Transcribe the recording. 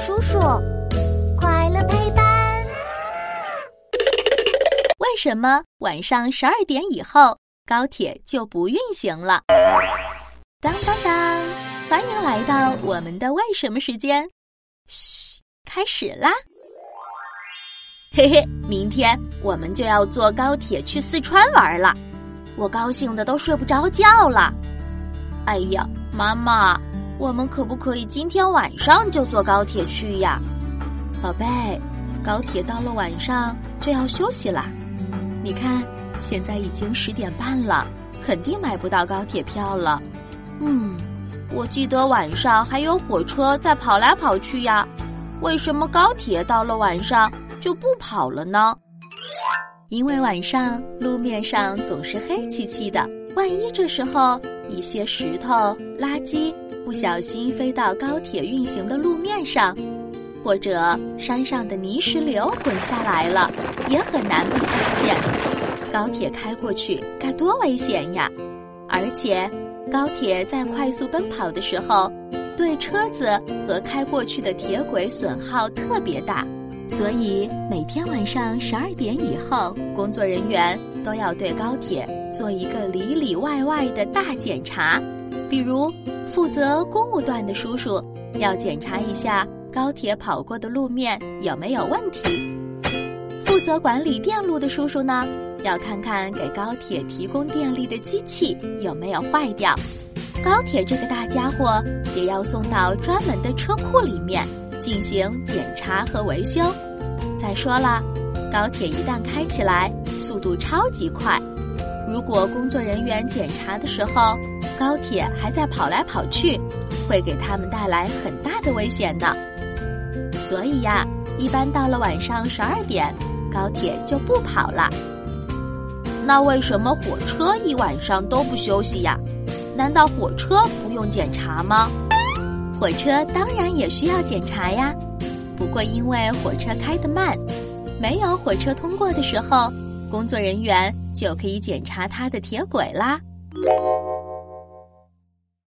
叔叔，快乐陪伴。为什么晚上十二点以后高铁就不运行了？当当当！欢迎来到我们的为什么时间。嘘，开始啦！嘿嘿，明天我们就要坐高铁去四川玩了，我高兴的都睡不着觉了。哎呀，妈妈，我们可不可以今天晚上就坐高铁去呀？宝贝，高铁到了晚上就要休息啦。你看，现在已经十点半了，肯定买不到高铁票了。嗯，我记得晚上还有火车在跑来跑去呀，为什么高铁到了晚上？就不跑了呢，因为晚上路面上总是黑漆漆的，万一这时候一些石头、垃圾不小心飞到高铁运行的路面上，或者山上的泥石流滚下来了，也很难被发现。高铁开过去该多危险呀！而且，高铁在快速奔跑的时候，对车子和开过去的铁轨损耗特别大。所以每天晚上十二点以后，工作人员都要对高铁做一个里里外外的大检查。比如，负责公务段的叔叔要检查一下高铁跑过的路面有没有问题；负责管理电路的叔叔呢，要看看给高铁提供电力的机器有没有坏掉。高铁这个大家伙也要送到专门的车库里面。进行检查和维修。再说了，高铁一旦开起来，速度超级快。如果工作人员检查的时候，高铁还在跑来跑去，会给他们带来很大的危险的。所以呀，一般到了晚上十二点，高铁就不跑了。那为什么火车一晚上都不休息呀？难道火车不用检查吗？火车当然也需要检查呀，不过因为火车开得慢，没有火车通过的时候，工作人员就可以检查它的铁轨啦。